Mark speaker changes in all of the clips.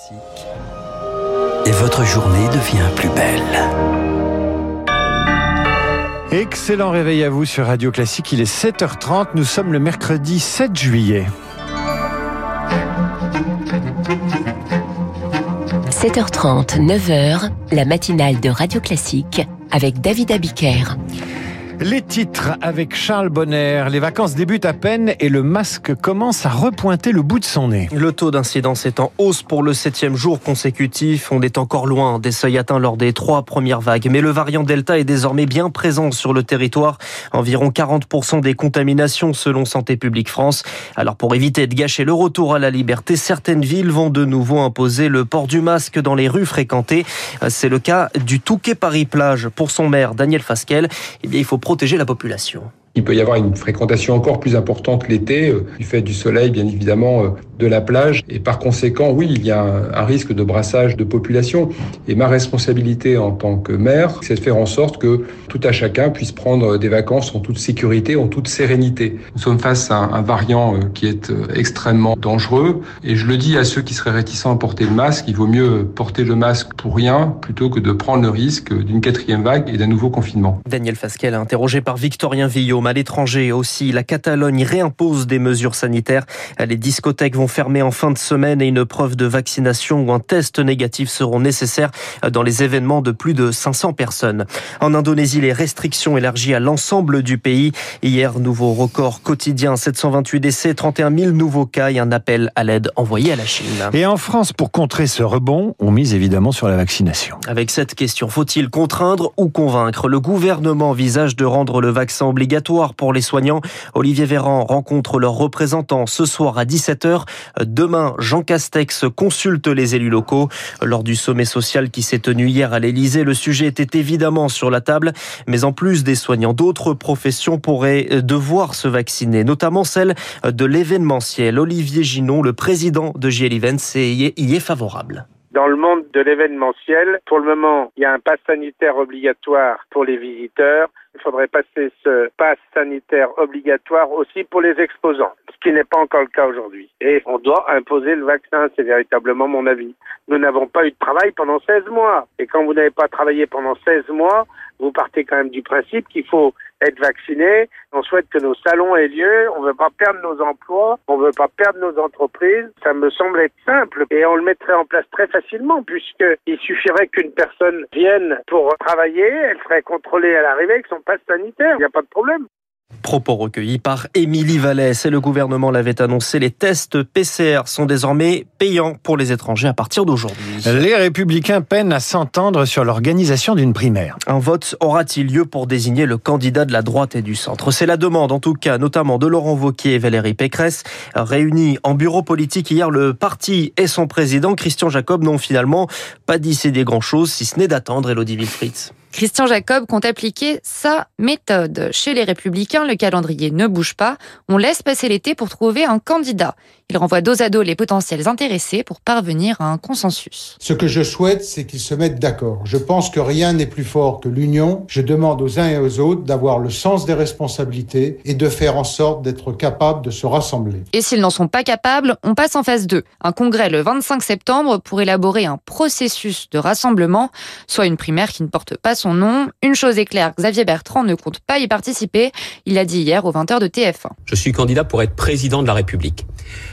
Speaker 1: Classique. Et votre journée devient plus belle.
Speaker 2: Excellent réveil à vous sur Radio Classique. Il est 7h30. Nous sommes le mercredi 7 juillet.
Speaker 3: 7h30, 9h, la matinale de Radio Classique avec David Abiker.
Speaker 2: Les titres avec Charles Bonner. Les vacances débutent à peine et le masque commence à repointer le bout de son nez.
Speaker 4: Le taux d'incidence est en hausse pour le septième jour consécutif. On est encore loin des seuils atteints lors des trois premières vagues. Mais le variant Delta est désormais bien présent sur le territoire. Environ 40% des contaminations selon Santé publique France. Alors pour éviter de gâcher le retour à la liberté, certaines villes vont de nouveau imposer le port du masque dans les rues fréquentées. C'est le cas du Touquet Paris-Plage. Pour son maire, Daniel Fasquel, eh bien, il faut la population.
Speaker 5: Il peut y avoir une fréquentation encore plus importante l'été, euh, du fait du soleil, bien évidemment, euh, de la plage. Et par conséquent, oui, il y a un, risque de brassage de population. Et ma responsabilité en tant que maire, c'est de faire en sorte que tout à chacun puisse prendre des vacances en toute sécurité, en toute sérénité. Nous sommes face à un, variant euh, qui est extrêmement dangereux. Et je le dis à ceux qui seraient réticents à porter le masque, il vaut mieux porter le masque pour rien plutôt que de prendre le risque d'une quatrième vague et d'un nouveau confinement.
Speaker 4: Daniel Fasquel, interrogé par Victorien Villaume à l'étranger aussi. La Catalogne réimpose des mesures sanitaires. Les discothèques vont fermer en fin de semaine et une preuve de vaccination ou un test négatif seront nécessaires dans les événements de plus de 500 personnes. En Indonésie, les restrictions élargies à l'ensemble du pays. Hier, nouveau record quotidien, 728 décès, 31 000 nouveaux cas et un appel à l'aide envoyé à la Chine.
Speaker 2: Et en France, pour contrer ce rebond, on mise évidemment sur la vaccination.
Speaker 4: Avec cette question, faut-il contraindre ou convaincre? Le gouvernement envisage de rendre le vaccin obligatoire pour les soignants. Olivier Véran rencontre leurs représentants ce soir à 17h. Demain, Jean Castex consulte les élus locaux. Lors du sommet social qui s'est tenu hier à l'Elysée, le sujet était évidemment sur la table. Mais en plus des soignants, d'autres professions pourraient devoir se vacciner, notamment celle de l'événementiel. Olivier Ginon, le président de JL Events, y est favorable.
Speaker 6: Dans le monde de l'événementiel, pour le moment, il y a un pass sanitaire obligatoire pour les visiteurs. Il faudrait passer ce pass sanitaire obligatoire aussi pour les exposants, ce qui n'est pas encore le cas aujourd'hui. Et on doit imposer le vaccin, c'est véritablement mon avis. Nous n'avons pas eu de travail pendant 16 mois. Et quand vous n'avez pas travaillé pendant 16 mois, vous partez quand même du principe qu'il faut être vacciné. On souhaite que nos salons aient lieu. On ne veut pas perdre nos emplois. On ne veut pas perdre nos entreprises. Ça me semble être simple et on le mettrait en place très facilement puisqu'il suffirait qu'une personne vienne pour travailler. Elle serait contrôlée à l'arrivée avec son passe sanitaire. Il n'y a pas de problème.
Speaker 4: Propos recueillis par Émilie Vallès et le gouvernement l'avait annoncé, les tests PCR sont désormais payants pour les étrangers à partir d'aujourd'hui.
Speaker 2: Les républicains peinent à s'entendre sur l'organisation d'une primaire.
Speaker 4: Un vote aura-t-il lieu pour désigner le candidat de la droite et du centre? C'est la demande en tout cas notamment de Laurent Wauquiez et Valérie Pécresse. Réunis en bureau politique hier, le parti et son président Christian Jacob n'ont finalement pas décidé grand-chose si ce n'est d'attendre Elodie Wilfried.
Speaker 7: Christian Jacob compte appliquer sa méthode. Chez les Républicains, le calendrier ne bouge pas. On laisse passer l'été pour trouver un candidat. Il renvoie dos à dos les potentiels intéressés pour parvenir à un consensus.
Speaker 8: Ce que je souhaite, c'est qu'ils se mettent d'accord. Je pense que rien n'est plus fort que l'union. Je demande aux uns et aux autres d'avoir le sens des responsabilités et de faire en sorte d'être capables de se rassembler.
Speaker 7: Et s'ils n'en sont pas capables, on passe en phase 2. Un congrès le 25 septembre pour élaborer un processus de rassemblement, soit une primaire qui ne porte pas son nom. Une chose est claire, Xavier Bertrand ne compte pas y participer. Il l'a dit hier aux 20h de TF1.
Speaker 9: Je suis candidat pour être président de la République.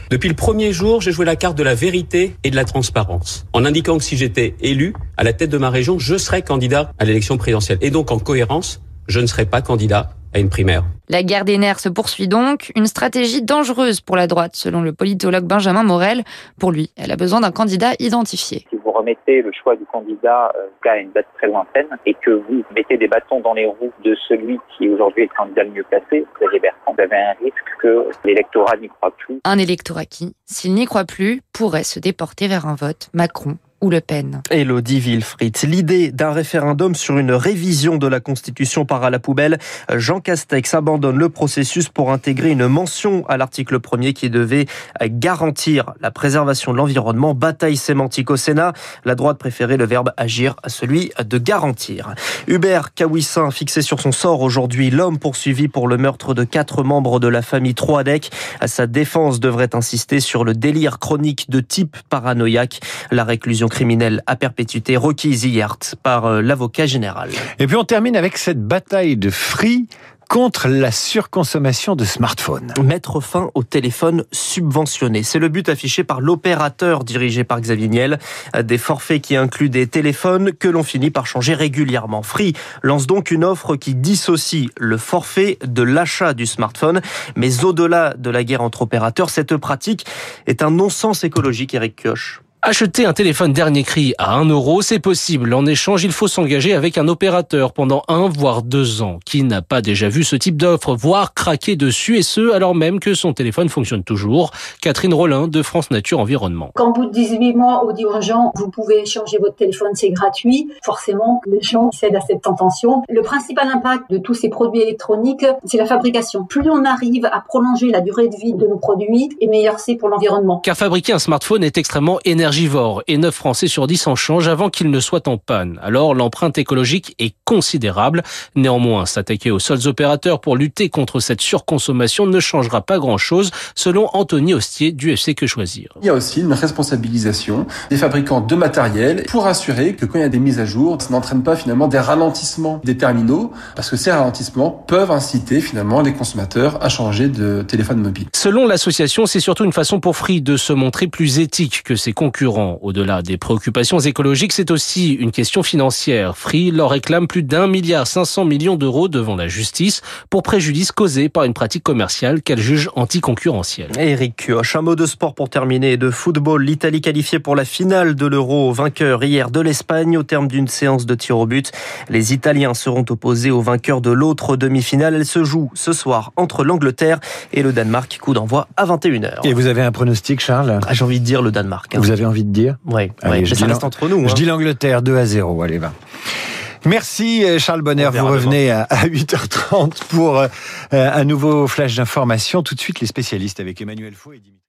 Speaker 9: Depuis le premier jour, j'ai joué la carte de la vérité et de la transparence, en indiquant que si j'étais élu à la tête de ma région, je serais candidat à l'élection présidentielle. Et donc, en cohérence, je ne serai pas candidat à une primaire.
Speaker 7: La guerre des nerfs se poursuit donc, une stratégie dangereuse pour la droite, selon le politologue Benjamin Morel. Pour lui, elle a besoin d'un candidat identifié.
Speaker 10: Remettez le choix du candidat euh, à une date très lointaine et que vous mettez des bâtons dans les roues de celui qui aujourd'hui est le candidat le mieux placé, Xavier Bertrand, vous avez un risque que l'électorat n'y croit plus.
Speaker 7: Un électorat qui, s'il n'y croit plus, pourrait se déporter vers un vote Macron ou Le Pen.
Speaker 4: Elodie Wilfried. L'idée d'un référendum sur une révision de la Constitution part à la poubelle. Jean Castex abandonne le processus pour intégrer une mention à l'article 1er qui devait garantir la préservation de l'environnement. Bataille sémantique au Sénat. La droite préférait le verbe agir à celui de garantir. Hubert Kawissin fixé sur son sort aujourd'hui. L'homme poursuivi pour le meurtre de quatre membres de la famille Troadec. Sa défense devrait insister sur le délire chronique de type paranoïaque. La réclusion criminelle à perpétuité requise hier par euh, l'avocat général.
Speaker 2: Et puis on termine avec cette bataille de Free contre la surconsommation de smartphones.
Speaker 4: Mettre fin au téléphone subventionné. C'est le but affiché par l'opérateur dirigé par Xavier Niel. Des forfaits qui incluent des téléphones que l'on finit par changer régulièrement. Free lance donc une offre qui dissocie le forfait de l'achat du smartphone. Mais au-delà de la guerre entre opérateurs, cette pratique est un non-sens écologique, Eric Kioch.
Speaker 11: Acheter un téléphone dernier cri à 1 euro, c'est possible. En échange, il faut s'engager avec un opérateur pendant un voire deux ans. Qui n'a pas déjà vu ce type d'offre, voire craquer dessus et ce, alors même que son téléphone fonctionne toujours Catherine Rollin de France Nature Environnement.
Speaker 12: Quand au bout de 18 mois, on dit aux gens, vous pouvez changer votre téléphone, c'est gratuit. Forcément, les gens cèdent à cette tentation. Le principal impact de tous ces produits électroniques, c'est la fabrication. Plus on arrive à prolonger la durée de vie de nos produits, et meilleur c'est pour l'environnement.
Speaker 11: Car fabriquer un smartphone est extrêmement et 9 Français sur 10 en changent avant qu'il ne soit en panne. Alors l'empreinte écologique est considérable. Néanmoins, s'attaquer aux seuls opérateurs pour lutter contre cette surconsommation ne changera pas grand-chose, selon Anthony Hostier du FC Que Choisir.
Speaker 13: Il y a aussi une responsabilisation des fabricants de matériel pour assurer que quand il y a des mises à jour, ça n'entraîne pas finalement des ralentissements des terminaux, parce que ces ralentissements peuvent inciter finalement les consommateurs à changer de téléphone mobile.
Speaker 11: Selon l'association, c'est surtout une façon pour Free de se montrer plus éthique que ses concurrents au-delà des préoccupations écologiques, c'est aussi une question financière. Free leur réclame plus d'un milliard 500 millions d'euros devant la justice pour préjudice causé par une pratique commerciale qu'elle juge anticoncurrentielle.
Speaker 4: Eric Kioch, un mot de sport pour terminer. De football, l'Italie qualifiée pour la finale de l'Euro, vainqueur hier de l'Espagne au terme d'une séance de tir au but. Les Italiens seront opposés aux vainqueurs de l'autre demi-finale. Elle se joue ce soir entre l'Angleterre et le Danemark. Coup d'envoi à 21h.
Speaker 2: Et vous avez un pronostic, Charles?
Speaker 4: Ah, J'ai envie de dire le Danemark.
Speaker 2: Hein. Vous avez envie de dire
Speaker 4: Oui, ouais, ça reste entre nous.
Speaker 2: Je hein. dis l'Angleterre 2 à 0. Allez, va. Merci Charles Bonner, vous revenez à 8h30 pour euh, un nouveau flash d'information. Tout de suite les spécialistes avec Emmanuel Faux et Dimitri.